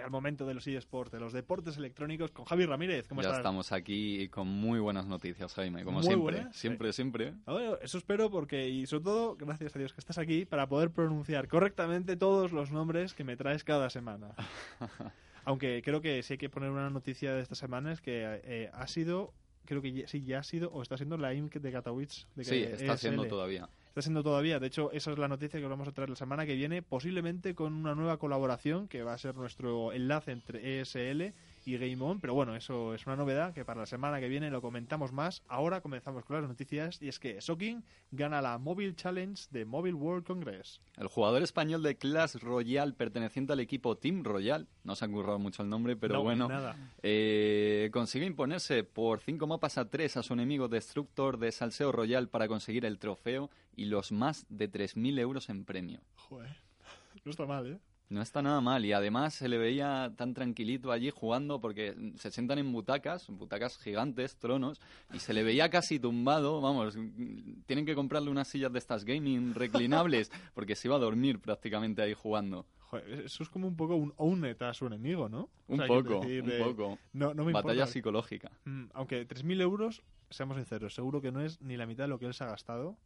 Llega el momento de los eSports, de los deportes electrónicos con Javi Ramírez. ¿Cómo ya estás? estamos aquí con muy buenas noticias, Jaime, como Muy siempre. siempre, sí. siempre. Ah, bueno, eso espero porque, y sobre todo, gracias a Dios que estás aquí para poder pronunciar correctamente todos los nombres que me traes cada semana. Aunque creo que sí hay que poner una noticia de esta semana es que eh, ha sido, creo que ya- sí, ya ha sido o está siendo la IMC de Katowice. De Sí, está siendo todavía. Está siendo todavía. De hecho, esa es la noticia que vamos a traer la semana que viene, posiblemente con una nueva colaboración que va a ser nuestro enlace entre ESL y Game On. Pero bueno, eso es una novedad que para la semana que viene lo comentamos más. Ahora comenzamos con las noticias y es que Soking gana la Mobile Challenge de Mobile World Congress. El jugador español de Clash Royale perteneciente al equipo Team Royal, no se ha currado mucho el nombre, pero No, bueno, eh, consigue imponerse por 5 mapas a 3 a su enemigo Destructor de Salseo Royal para conseguir el trofeo y los más de 3.000 euros en premio. Joder, no está mal, ¿eh? No está nada mal y además se le veía tan tranquilito allí jugando porque se sientan en butacas, butacas gigantes, tronos, y se le veía casi tumbado, vamos, tienen que comprarle unas sillas de estas gaming reclinables porque se iba a dormir prácticamente ahí jugando. Joder, eso es como un poco un own it a su enemigo, ¿no? O Un sea, poco, decir, un poco. No, no me Batalla importa. psicológica. Mm, Aunque 3.000 euros, seamos sinceros, seguro que no es ni la mitad de lo que él se ha gastado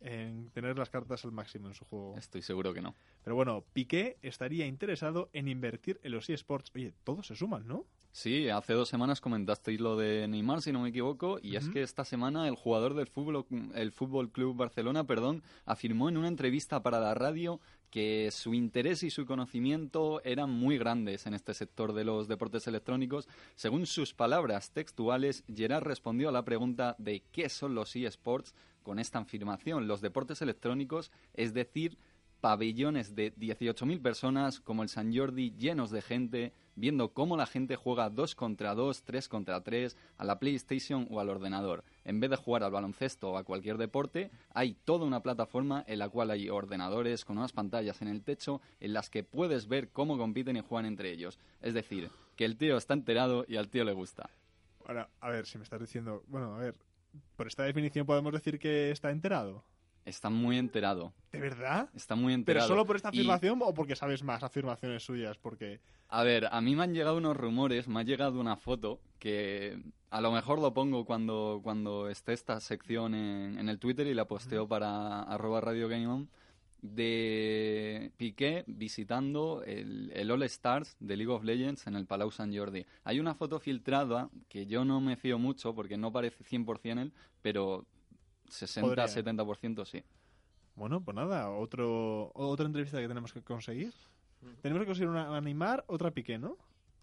en tener las cartas al máximo en su juego. Estoy seguro que no. Pero bueno, Piqué estaría interesado en invertir en los eSports. Oye, todos se suman, ¿no? Sí, hace dos semanas comentasteis lo de Neymar, si no me equivoco, y es que esta semana el jugador del fútbol, el Fútbol Club Barcelona, perdón, afirmó en una entrevista para la radio que su interés y su conocimiento eran muy grandes en este sector de los deportes electrónicos. Según sus palabras textuales, Gerard respondió a la pregunta de qué son los eSports con esta afirmación. Los deportes electrónicos, es decir, pabellones de 18.000 personas como el San Jordi llenos de gente, viendo cómo la gente juega 2 contra 2, 3 contra 3 a la PlayStation o al ordenador. En vez de jugar al baloncesto o a cualquier deporte, hay toda una plataforma en la cual hay ordenadores con unas pantallas en el techo en las que puedes ver cómo compiten y juegan entre ellos. Es decir, que el tío está enterado y al tío le gusta. Ahora, a ver, si me estás diciendo... Bueno, a ver, por esta definición podemos decir que está enterado. Está muy enterado. ¿De verdad? Está muy ¿Pero enterado. solo por esta Y- afirmación o porque sabes más afirmaciones suyas? Porque... A ver, a mí me han llegado unos rumores, me ha llegado una foto que a lo mejor lo pongo cuando, cuando esté esta sección en, en el Twitter y la posteo para arroba Radio Game On de Piqué visitando el, el All Stars de League of Legends en el Palau San Jordi. Hay una foto filtrada que yo no me fío mucho porque no parece 100% él, pero Podría. 60-70% sí. Bueno, pues nada, otro, otra entrevista que tenemos que conseguir. Tenemos que conseguir una a Neymar, otra Piqué, ¿no?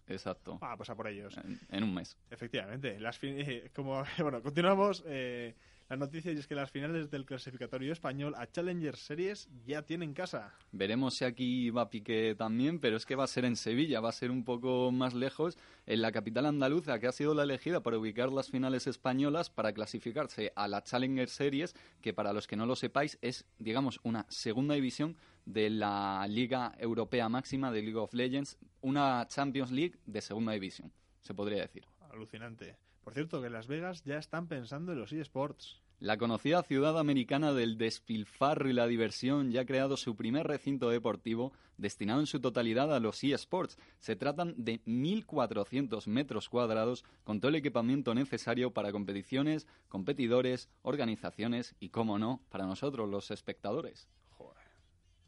Exacto. Ah, pues a por ellos. En, en un mes. Efectivamente, las eh, como bueno, continuamos eh, la noticia es que las finales del clasificatorio español a Challenger Series ya tienen casa. Veremos si aquí va Piqué también, pero es que va a ser en Sevilla, va a ser un poco más lejos, en la capital andaluza, que ha sido la elegida para ubicar las finales españolas para clasificarse a la Challenger Series, que para los que no lo sepáis es, digamos, una segunda división de la Liga Europea Máxima de League of Legends, una Champions League de segunda división, se podría decir. Alucinante. Por cierto, que en Las Vegas ya están pensando en los eSports. La conocida ciudad americana del despilfarro y la diversión ya ha creado su primer recinto deportivo destinado en su totalidad a los eSports. Se tratan de 1.400 metros cuadrados con todo el equipamiento necesario para competiciones, competidores, organizaciones y, como no, para nosotros los espectadores. Joder.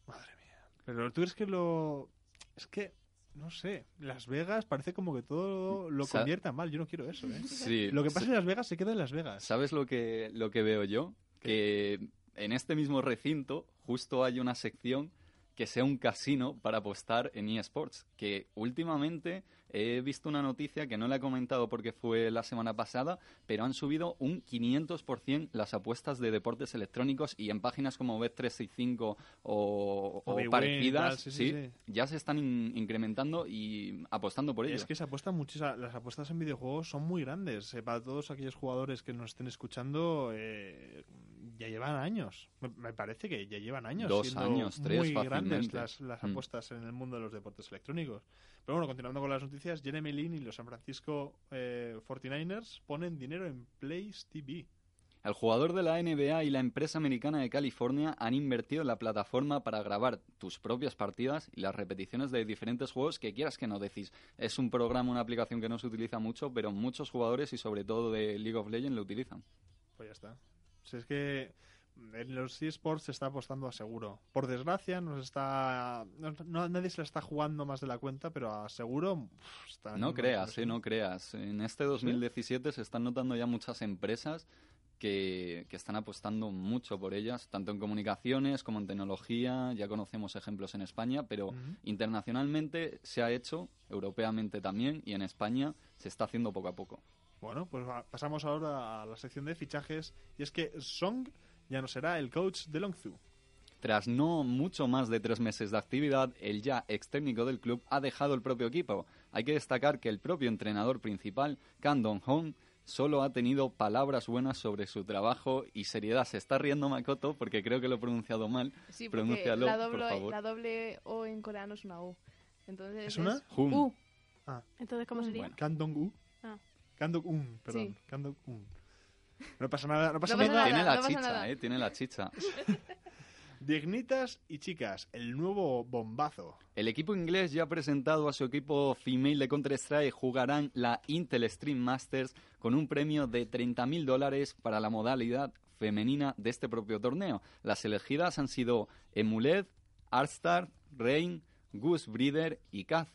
Madre mía. Pero tú crees que lo... Es que, no sé, Las Vegas parece como que todo lo convierta mal. Yo no quiero eso, ¿eh? Sí, Lo que pasa en Las Vegas se queda en Las Vegas. ¿Sabes lo que, lo que veo yo? Que en este mismo recinto justo hay una sección que sea un casino para apostar en eSports. Que últimamente he visto una noticia que no la he comentado porque fue la semana pasada, pero han subido un 500% las apuestas de deportes electrónicos y en páginas como Bet365 o, O Win, parecidas, tal, sí, sí, sí, sí. ya se están in- incrementando y apostando por ello. Es que se apuesta muchísimo. Las apuestas en videojuegos son muy grandes. Eh, para todos aquellos jugadores que nos estén escuchando, eh, ya llevan años. Me, parece que ya llevan años. Dos siendo años, tres Muy grandes fácilmente. las, las Mm. apuestas en el mundo de los deportes electrónicos. Pero bueno, continuando con las noticias, Jeremy Lin y los San Francisco eh, 49ers ponen dinero en Place TV. El jugador de la NBA y la empresa americana de California han invertido en la plataforma para grabar tus propias partidas y las repeticiones de diferentes juegos que quieras que no decís. Es un programa, una aplicación que no se utiliza mucho, pero muchos jugadores y sobre todo de League of Legends lo utilizan. Pues ya está. Si es que en los eSports se está apostando a seguro. Por desgracia, nos está no, no- nadie se la está jugando más de la cuenta, pero a seguro No creas, eh, no creas. En este 2017 se están notando ya muchas empresas que, que están apostando mucho por ellas, tanto en comunicaciones como en tecnología. Ya conocemos ejemplos en España, pero internacionalmente se ha hecho, europeamente también, y en España se está haciendo poco a poco. Bueno, pues va- pasamos ahora a la sección de fichajes y es que Song ya no será el coach de Longzhou. Tras no mucho más de tres meses de actividad, el ya ex técnico del club ha dejado el propio equipo. Hay que destacar que el propio entrenador principal, Kang Dong-hong, solo ha tenido palabras buenas sobre su trabajo y seriedad. Se está riendo Makoto porque creo que lo he pronunciado mal. Sí, porque Pronúncialo, la por doble, favor. la doble O en coreano es una U. Entonces ¿Es una? Hum. U. Entonces, ¿cómo sería? Bueno. Kandong-u. Ah. Kandong-un, perdón. Sí. Kandong-un. No pasa nada, no pasa No pasa nada. Tiene la no chicha, eh, tiene la chicha. Dignitas y chicas, el nuevo bombazo. El equipo inglés ya ha presentado a su equipo female de Counter-Strike. Jugarán la Intel Stream Masters con un premio de 30.000 dólares para la modalidad femenina de este propio torneo. Las elegidas han sido Emuled, Arstar, Rain, Goose Breeder y Kaz.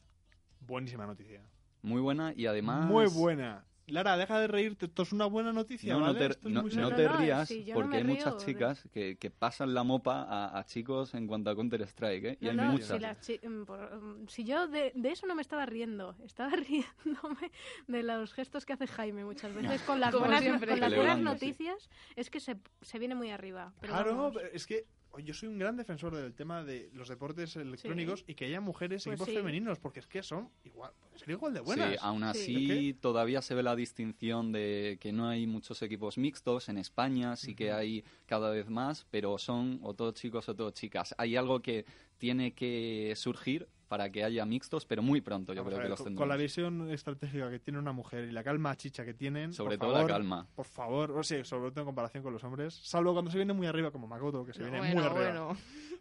Buenísima noticia. Muy buena y además... Muy buena. Lara, deja de reírte. Esto es una buena noticia, No, no te, Esto es no- muy no serio. te rías sí, yo no porque hay río muchas chicas que, que pasan la mopa a, a chicos en cuanto a Counter-Strike, ¿eh? Y No, hay no, muchas. si, las chi- mm, por- mm, si yo de, de eso no me estaba riendo, estaba riéndome de los gestos que hace Jaime muchas veces con las buenas, siempre. con las buenas Celebrando, sí. noticias, es que se, se viene muy arriba. Pero Claro, vamos. pero es que yo soy un gran defensor del tema de los deportes electrónicos y que haya mujeres y Pues equipos sí. femeninos, porque es que son igual, son igual de buenas. Sí, aún así Sí. todavía se ve la distinción de que no hay muchos equipos mixtos en España, sí que hay cada vez más, pero son o todos chicos o todos chicas. Hay algo que tiene que surgir para que haya mixtos, pero muy pronto yo Vamos creo a que ver, los con, tendremos. con la visión estratégica que tiene una mujer y la calma chicha que tienen, Sobre todo favor, la calma. Por favor, o sea, sobre todo en comparación con los hombres, salvo cuando se viene muy arriba como Makoto, que se viene bueno, muy arriba. bueno.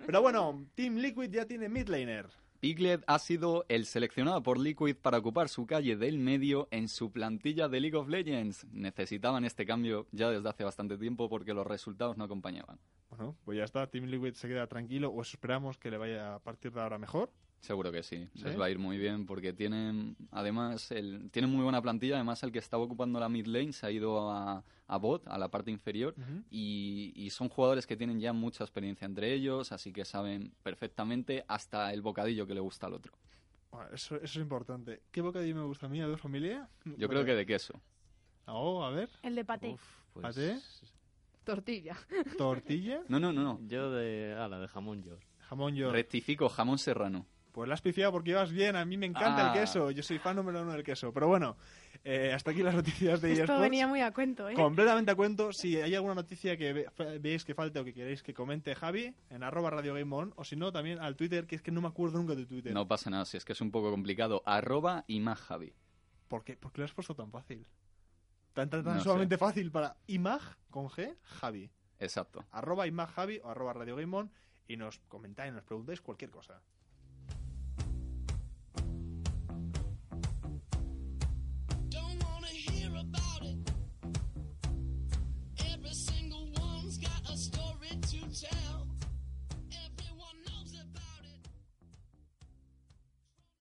Pero bueno, Team Liquid ya tiene midlaner. Piglet ha sido el seleccionado por Liquid para ocupar su calle del medio en su plantilla de League of Legends. Necesitaban este cambio ya desde hace bastante tiempo porque los resultados no acompañaban. Bueno, pues ya está, Team Liquid se queda tranquilo, o esperamos que le vaya a partir de ahora mejor. Seguro que sí, ¿Sí? les va a ir muy bien porque tienen, además, el, tienen muy buena plantilla. Además, el que estaba ocupando la mid lane se ha ido a, a bot, a la parte inferior, y, y son jugadores que tienen ya mucha experiencia entre ellos, así que saben perfectamente hasta el bocadillo que le gusta al otro. Bueno, eso, eso es importante. ¿Qué bocadillo me gusta a mí, de familia? Yo creo que de queso. Oh, a ver. El de paté. Uf, pues, ¿Paté? Tortilla. Tortilla, No, no, no, no. Yo de, ala, de jamón york. jamón york. Rectifico, jamón serrano. Pues la has pifiado porque ibas bien, a mí me encanta Ah. el queso, yo soy fan número uno del queso. Pero bueno, eh, hasta aquí las noticias de Esto venía muy a cuento, ¿eh? Completamente a cuento. Si hay alguna noticia que ve- veáis que falte o que queréis que comente Javi, en arroba Radio Game On, o si no, también al Twitter, que es que no me acuerdo nunca de Twitter. No pasa nada, si es que es un poco complicado. Arroba y más Javi. ¿Por qué? ¿Por qué lo has puesto tan fácil? Tan, tan, tan No sé. sumamente fácil para imag con G, Javi. Exacto. Arroba imag Javi o arroba Radio Game On y nos comentáis, nos preguntáis cualquier cosa. child.